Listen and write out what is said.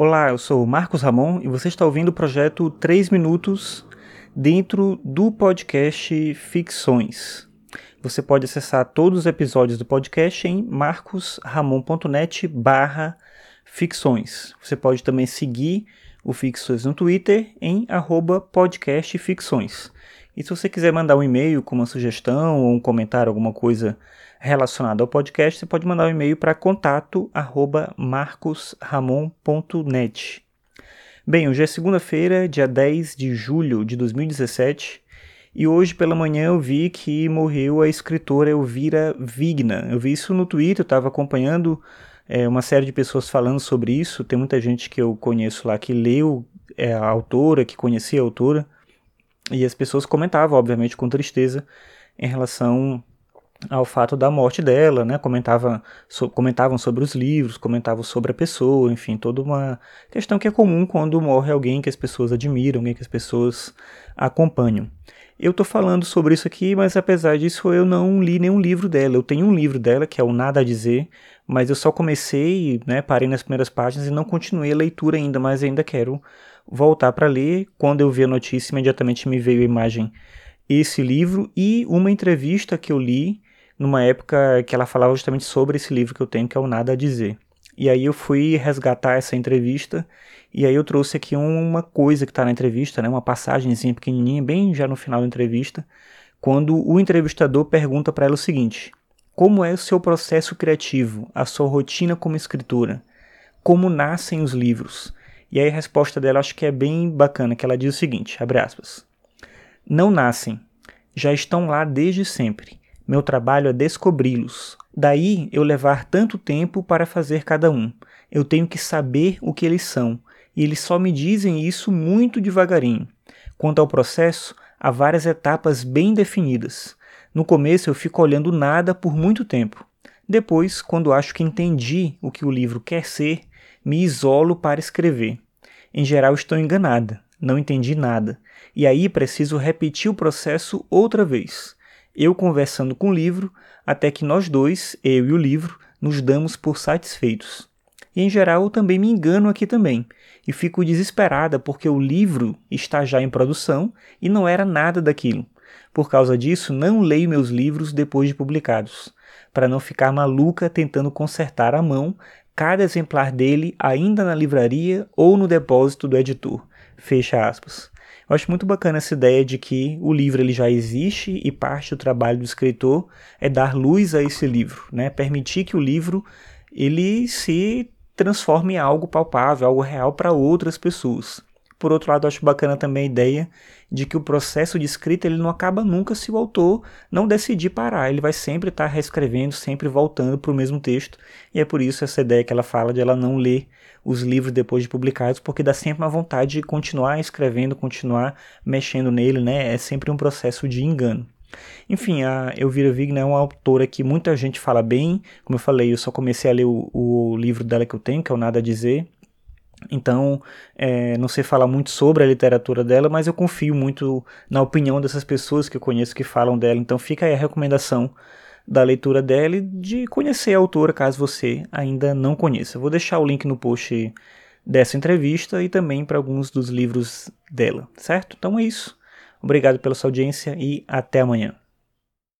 Olá, eu sou Marcos Ramon e você está ouvindo o projeto 3 Minutos dentro do podcast Ficções. Você pode acessar todos os episódios do podcast em marcosramon.net barra ficções. Você pode também seguir o Ficções no Twitter em arroba podcastficções. E se você quiser mandar um e-mail com uma sugestão ou um comentário, alguma coisa relacionada ao podcast, você pode mandar um e-mail para contato@marcosramon.net. Bem, hoje é segunda-feira, dia 10 de julho de 2017, e hoje pela manhã eu vi que morreu a escritora Elvira Vigna. Eu vi isso no Twitter, eu estava acompanhando é, uma série de pessoas falando sobre isso. Tem muita gente que eu conheço lá que leu é, a autora, que conhecia a autora. E as pessoas comentavam, obviamente, com tristeza em relação ao fato da morte dela, né? Comentava, so, comentavam sobre os livros, comentavam sobre a pessoa, enfim, toda uma questão que é comum quando morre alguém que as pessoas admiram, alguém que as pessoas acompanham. Eu estou falando sobre isso aqui, mas apesar disso eu não li nenhum livro dela. Eu tenho um livro dela que é o Nada a Dizer, mas eu só comecei, né, parei nas primeiras páginas e não continuei a leitura ainda, mas ainda quero voltar para ler. Quando eu vi a notícia, imediatamente me veio a imagem esse livro e uma entrevista que eu li numa época que ela falava justamente sobre esse livro que eu tenho, que é o Nada a Dizer. E aí eu fui resgatar essa entrevista e aí eu trouxe aqui uma coisa que está na entrevista, né, uma passagemzinha pequenininha, bem já no final da entrevista, quando o entrevistador pergunta para ela o seguinte: Como é o seu processo criativo, a sua rotina como escritora? Como nascem os livros? E aí a resposta dela acho que é bem bacana, que ela diz o seguinte, abre aspas, Não nascem, já estão lá desde sempre. Meu trabalho é descobri-los. Daí eu levar tanto tempo para fazer cada um. Eu tenho que saber o que eles são, e eles só me dizem isso muito devagarinho. Quanto ao processo, há várias etapas bem definidas. No começo eu fico olhando nada por muito tempo. Depois, quando acho que entendi o que o livro quer ser, me isolo para escrever. Em geral, estou enganada, não entendi nada, e aí preciso repetir o processo outra vez. Eu conversando com o livro, até que nós dois, eu e o livro, nos damos por satisfeitos. E em geral eu também me engano aqui também, e fico desesperada porque o livro está já em produção e não era nada daquilo. Por causa disso, não leio meus livros depois de publicados, para não ficar maluca tentando consertar à mão cada exemplar dele ainda na livraria ou no depósito do editor. Fecha aspas. Eu acho muito bacana essa ideia de que o livro ele já existe e parte do trabalho do escritor é dar luz a esse livro, né? Permitir que o livro ele se transforme em algo palpável, algo real para outras pessoas. Por outro lado, acho bacana também a ideia de que o processo de escrita ele não acaba nunca se o autor não decidir parar. Ele vai sempre estar reescrevendo, sempre voltando para o mesmo texto. E é por isso essa ideia que ela fala de ela não ler os livros depois de publicados, porque dá sempre uma vontade de continuar escrevendo, continuar mexendo nele, né? É sempre um processo de engano. Enfim, a Elvira Vigna é uma autora que muita gente fala bem. Como eu falei, eu só comecei a ler o, o livro dela que eu tenho, que é o Nada a Dizer. Então, é, não sei falar muito sobre a literatura dela, mas eu confio muito na opinião dessas pessoas que eu conheço que falam dela. Então, fica aí a recomendação da leitura dela e de conhecer a autora, caso você ainda não conheça. Eu vou deixar o link no post dessa entrevista e também para alguns dos livros dela, certo? Então é isso. Obrigado pela sua audiência e até amanhã.